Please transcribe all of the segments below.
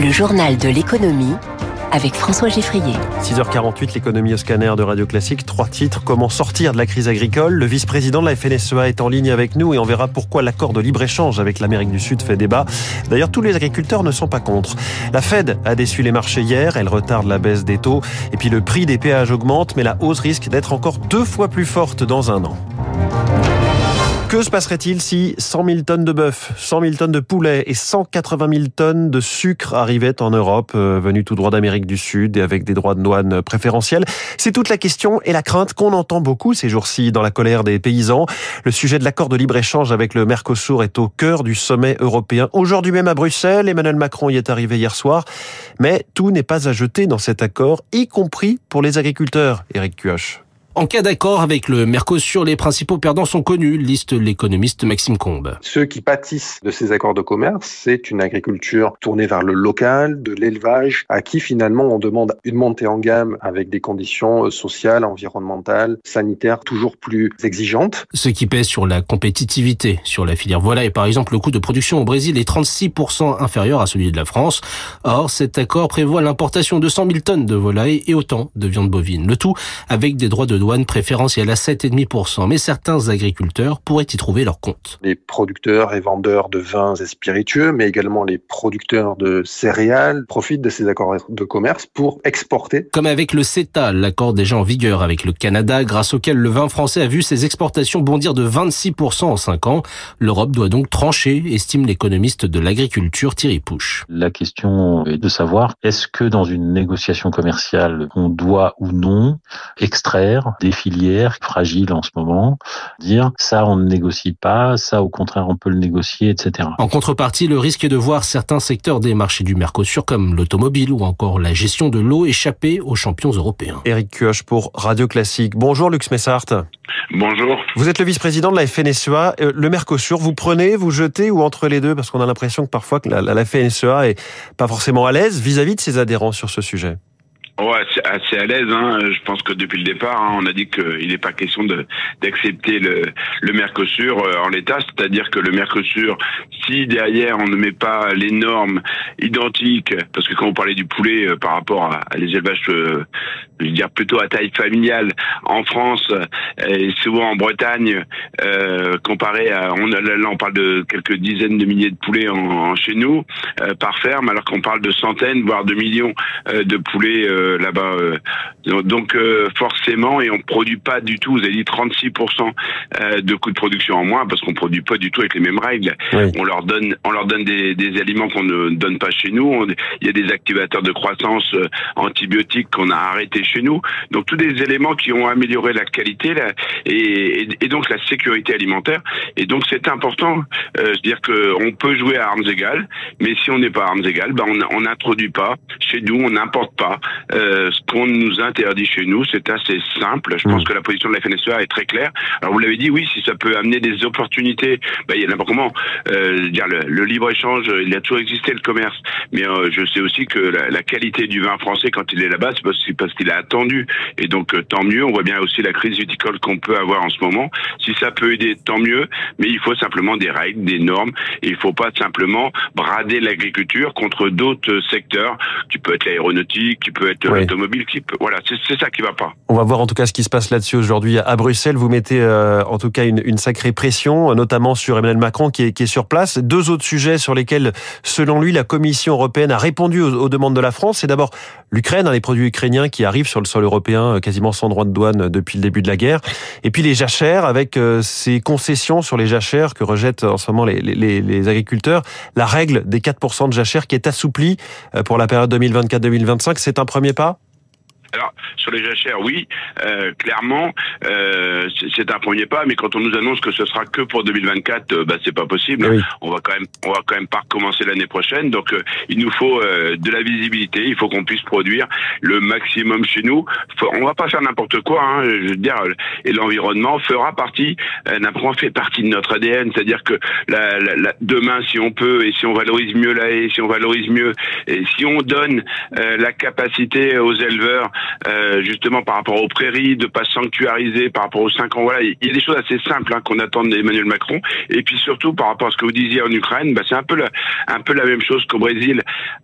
Le journal de l'économie avec François Geffrier. 6h48, l'économie au scanner de Radio Classique. Trois titres. Comment sortir de la crise agricole? Le vice-président de la FNSEA est en ligne avec nous et on verra pourquoi l'accord de libre-échange avec l'Amérique du Sud fait débat. D'ailleurs, tous les agriculteurs ne sont pas contre. La Fed a déçu les marchés hier. Elle retarde la baisse des taux. Et puis le prix des péages augmente, mais la hausse risque d'être encore deux fois plus forte dans un an. Que se passerait-il si 100 000 tonnes de bœuf, 100 000 tonnes de poulet et 180 000 tonnes de sucre arrivaient en Europe, euh, venus tout droit d'Amérique du Sud et avec des droits de douane préférentiels? C'est toute la question et la crainte qu'on entend beaucoup ces jours-ci dans la colère des paysans. Le sujet de l'accord de libre-échange avec le Mercosur est au cœur du sommet européen. Aujourd'hui même à Bruxelles, Emmanuel Macron y est arrivé hier soir. Mais tout n'est pas à jeter dans cet accord, y compris pour les agriculteurs, Eric Cuoche. En cas d'accord avec le Mercosur, les principaux perdants sont connus, liste l'économiste Maxime Combe. Ceux qui pâtissent de ces accords de commerce, c'est une agriculture tournée vers le local, de l'élevage, à qui finalement on demande une montée en gamme avec des conditions sociales, environnementales, sanitaires toujours plus exigeantes. Ce qui pèse sur la compétitivité. Sur la filière volaille, par exemple, le coût de production au Brésil est 36% inférieur à celui de la France. Or, cet accord prévoit l'importation de 100 000 tonnes de volaille et autant de viande bovine. Le tout avec des droits de douane douane préférentielle à 7,5%, mais certains agriculteurs pourraient y trouver leur compte. Les producteurs et vendeurs de vins et spiritueux, mais également les producteurs de céréales profitent de ces accords de commerce pour exporter. Comme avec le CETA, l'accord déjà en vigueur avec le Canada, grâce auquel le vin français a vu ses exportations bondir de 26% en 5 ans. L'Europe doit donc trancher, estime l'économiste de l'agriculture Thierry Pouche. La question est de savoir, est-ce que dans une négociation commerciale, on doit ou non extraire des filières fragiles en ce moment, dire ça on ne négocie pas, ça au contraire on peut le négocier, etc. En contrepartie, le risque est de voir certains secteurs des marchés du Mercosur comme l'automobile ou encore la gestion de l'eau échapper aux champions européens. Eric Kioch pour Radio Classique. Bonjour Lux Messart. Bonjour. Vous êtes le vice-président de la FNSEA. Euh, le Mercosur, vous prenez, vous jetez ou entre les deux? Parce qu'on a l'impression que parfois la, la FNSEA est pas forcément à l'aise vis-à-vis de ses adhérents sur ce sujet. Ouais, c'est assez à l'aise. Hein. Je pense que depuis le départ, hein, on a dit qu'il n'est pas question de d'accepter le, le Mercosur euh, en l'état, c'est-à-dire que le Mercosur, si derrière on ne met pas les normes identiques, parce que quand on parlait du poulet euh, par rapport à, à les élevages, euh, je veux dire plutôt à taille familiale en France et souvent en Bretagne, euh, comparé à, on, là on parle de quelques dizaines de milliers de poulets en, en chez nous par ferme, alors qu'on parle de centaines voire de millions de poulets euh, là-bas. Euh. donc euh, forcément, et on produit pas du tout. Vous avez dit 36% de coûts de production en moins parce qu'on produit pas du tout avec les mêmes règles. On leur donne, on leur donne des, des aliments qu'on ne donne pas chez nous. il y a des activateurs de croissance antibiotiques qu'on a arrêtés chez nous. Donc tous des éléments qui ont amélioré la qualité là, et, et, donc la sécurité alimentaire. Et donc c'est important, euh, dire que on peut jouer à armes égales, mais si on n'est pas à armes égales, ben on n'introduit pas chez nous, on n'importe pas euh, ce qu'on nous interdit chez nous, c'est assez simple. Je pense mm. que la position de la FNSEA est très claire. Alors vous l'avez dit, oui, si ça peut amener des opportunités, bah, il y a n'importe comment. Euh, dire le, libre échange, il a toujours existé le commerce, mais euh, je sais aussi que la, la, qualité du vin français quand il est là-bas, c'est parce, parce qu'il a attendu. Et donc euh, tant mieux. On voit bien aussi la crise viticole qu'on peut avoir en ce moment. Si ça peut aider, tant mieux. Mais il faut simplement des règles, des normes. Et il faut pas simplement brader l'agriculture contre d'autres secteurs. Tu peux être l'aéronautique, tu peux être automobile qui voilà, c'est ça qui va pas. On va voir en tout cas ce qui se passe là-dessus aujourd'hui à Bruxelles. Vous mettez euh, en tout cas une, une, sacrée pression, notamment sur Emmanuel Macron qui est, qui est, sur place. Deux autres sujets sur lesquels, selon lui, la Commission européenne a répondu aux, demandes de la France. C'est d'abord l'Ukraine, hein, les produits ukrainiens qui arrivent sur le sol européen euh, quasiment sans droit de douane depuis le début de la guerre. Et puis les jachères avec euh, ces concessions sur les jachères que rejettent en ce moment les, les, les agriculteurs. La règle des 4% de jachères qui est assouplie pour la période 2024-2025, c'est un premier pas alors sur les jachères, oui, euh, clairement, euh, c'est un premier pas, mais quand on nous annonce que ce sera que pour 2024, euh, bah c'est pas possible. On va quand même, on va quand même pas recommencer l'année prochaine. Donc euh, il nous faut euh, de la visibilité. Il faut qu'on puisse produire le maximum chez nous. Faut, on va pas faire n'importe quoi. Hein, je veux dire, et l'environnement fera partie, n'importe fait partie de notre ADN. C'est-à-dire que la, la, demain, si on peut et si on valorise mieux la haie, si on valorise mieux et si on donne la capacité aux éleveurs euh, justement par rapport aux prairies, de pas sanctuariser par rapport aux cinq ans. Voilà, il y a des choses assez simples hein, qu'on attend d'Emmanuel Macron. Et puis surtout par rapport à ce que vous disiez en Ukraine, bah, c'est un peu la, un peu la même chose qu'au Brésil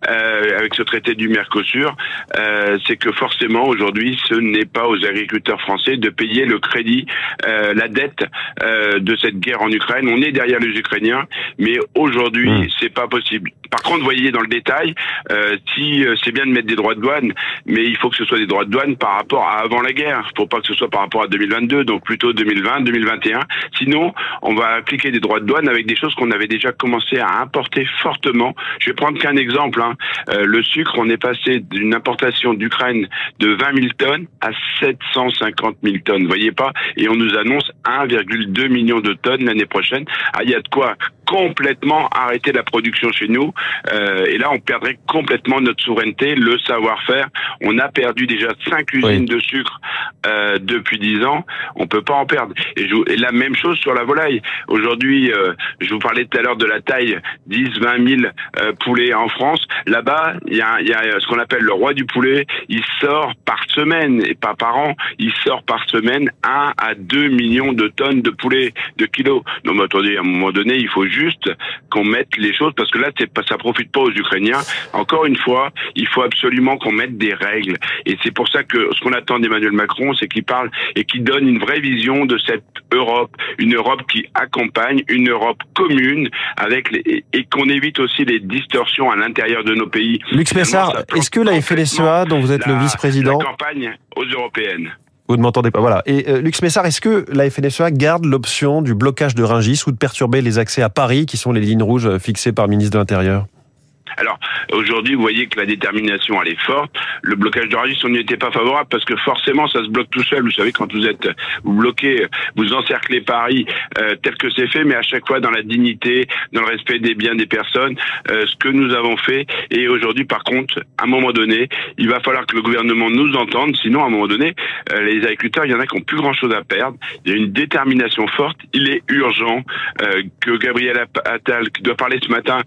euh, avec ce traité du Mercosur. Euh, c'est que forcément aujourd'hui, ce n'est pas aux agriculteurs français de payer le crédit, euh, la dette euh, de cette guerre en Ukraine. On est derrière les Ukrainiens, mais aujourd'hui, mmh. c'est pas possible. Par contre, voyez dans le détail, euh, si c'est bien de mettre des droits de douane, mais il faut que ce soit des droits de douane par rapport à avant la guerre. Faut pas que ce soit par rapport à 2022, donc plutôt 2020, 2021. Sinon, on va appliquer des droits de douane avec des choses qu'on avait déjà commencé à importer fortement. Je vais prendre qu'un exemple. Hein. Euh, le sucre, on est passé d'une importation d'Ukraine de 20 000 tonnes à 750 000 tonnes. Voyez pas? Et on nous annonce 1,2 million de tonnes l'année prochaine. Ah, il y a de quoi complètement arrêter la production chez nous. Euh, et là, on perdrait complètement notre souveraineté, le savoir-faire. On a perdu déjà cinq usines de sucre euh, depuis dix ans. On peut pas en perdre. Et, je, et la même chose sur la volaille. Aujourd'hui, euh, je vous parlais tout à l'heure de la taille 10, 20 000 euh, poulets en France. Là-bas, il y a, y a ce qu'on appelle le roi du poulet. Il sort par semaine et pas par an. Il sort par semaine 1 à 2 millions de tonnes de poulets, de kilos. Non, mais attendez, à un moment donné, il faut juste qu'on mette les choses parce que là, c'est pas, ça profite pas aux Ukrainiens. Encore une fois, il faut absolument qu'on mette des règles. Et c'est pour ça que ce qu'on attend d'Emmanuel Macron, c'est qu'il parle et qu'il donne une vraie vision de cette Europe, une Europe qui accompagne, une Europe commune avec les, et qu'on évite aussi les distorsions à l'intérieur de nos pays. Luc Messard, est-ce que la FNSEA, dont vous êtes le vice-président, la campagne aux européennes vous ne m'entendez pas. Voilà. Et euh, Lux Messard, est-ce que la FNSEA garde l'option du blocage de Ringis ou de perturber les accès à Paris, qui sont les lignes rouges fixées par le ministre de l'Intérieur? Alors aujourd'hui, vous voyez que la détermination elle est forte. Le blocage de Rungis, on n'y était pas favorable parce que forcément, ça se bloque tout seul. Vous savez, quand vous êtes bloquez, vous encerclez Paris euh, tel que c'est fait, mais à chaque fois dans la dignité, dans le respect des biens des personnes, euh, ce que nous avons fait. Et aujourd'hui, par contre, à un moment donné, il va falloir que le gouvernement nous entende. Sinon, à un moment donné, euh, les agriculteurs, il y en a qui ont plus grand chose à perdre. Il y a une détermination forte. Il est urgent que Gabriel Attal, qui doit parler ce matin,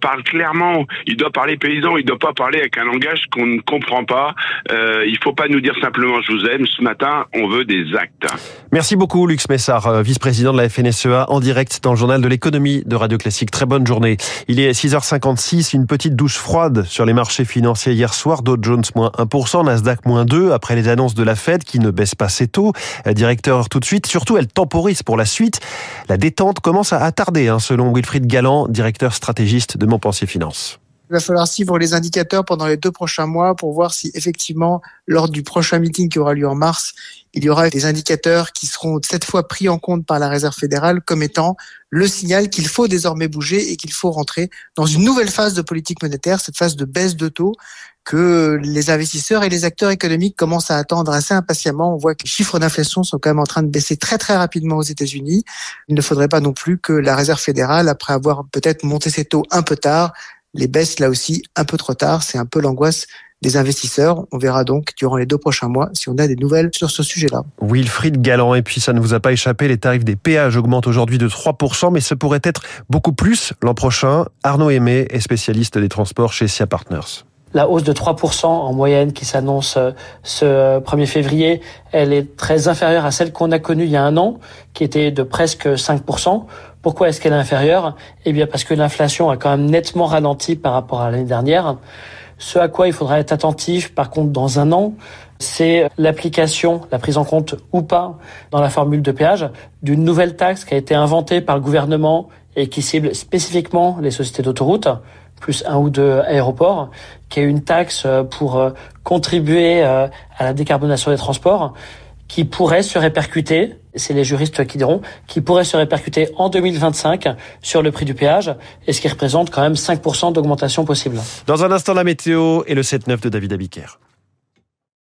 parle clairement il doit parler paysan, il doit pas parler avec un langage qu'on ne comprend pas. Euh, il faut pas nous dire simplement je vous aime. Ce matin, on veut des actes. Merci beaucoup, Lux Messard, euh, vice-président de la FNSEA, en direct dans le journal de l'économie de Radio Classique. Très bonne journée. Il est 6h56, une petite douche froide sur les marchés financiers hier soir. Dow Jones moins 1%, Nasdaq moins 2 après les annonces de la Fed qui ne baisse pas ses taux. Euh, directeur tout de suite. Surtout, elle temporise pour la suite. La détente commence à attarder, hein, selon Wilfried Galland, directeur stratégiste de Montpensier Finance. Il va falloir suivre les indicateurs pendant les deux prochains mois pour voir si effectivement, lors du prochain meeting qui aura lieu en mars, il y aura des indicateurs qui seront cette fois pris en compte par la Réserve fédérale comme étant le signal qu'il faut désormais bouger et qu'il faut rentrer dans une nouvelle phase de politique monétaire, cette phase de baisse de taux que les investisseurs et les acteurs économiques commencent à attendre assez impatiemment. On voit que les chiffres d'inflation sont quand même en train de baisser très très rapidement aux États-Unis. Il ne faudrait pas non plus que la Réserve fédérale, après avoir peut-être monté ses taux un peu tard, les baisses là aussi un peu trop tard. C'est un peu l'angoisse des investisseurs. On verra donc durant les deux prochains mois si on a des nouvelles sur ce sujet-là. Wilfried Galland, et puis ça ne vous a pas échappé, les tarifs des péages augmentent aujourd'hui de 3%, mais ce pourrait être beaucoup plus l'an prochain. Arnaud Aimé est spécialiste des transports chez SIA Partners la hausse de 3% en moyenne qui s'annonce euh, ce 1er février, elle est très inférieure à celle qu'on a connue il y a un an, qui était de presque 5%. Pourquoi est-ce qu'elle est inférieure? Eh bien parce que l'inflation a quand même nettement ralenti par rapport à l'année dernière. Ce à quoi il faudra être attentif, par contre, dans un an, c'est l'application, la prise en compte ou pas dans la formule de péage d'une nouvelle taxe qui a été inventée par le gouvernement et qui cible spécifiquement les sociétés d'autoroutes plus un ou deux aéroports, qui est une taxe pour euh, contribuer euh, à la décarbonation des transports, qui pourrait se répercuter, c'est les juristes qui diront, qui pourrait se répercuter en 2025 sur le prix du péage, et ce qui représente quand même 5% d'augmentation possible. Dans un instant, la météo et le 7-9 de David Abiker.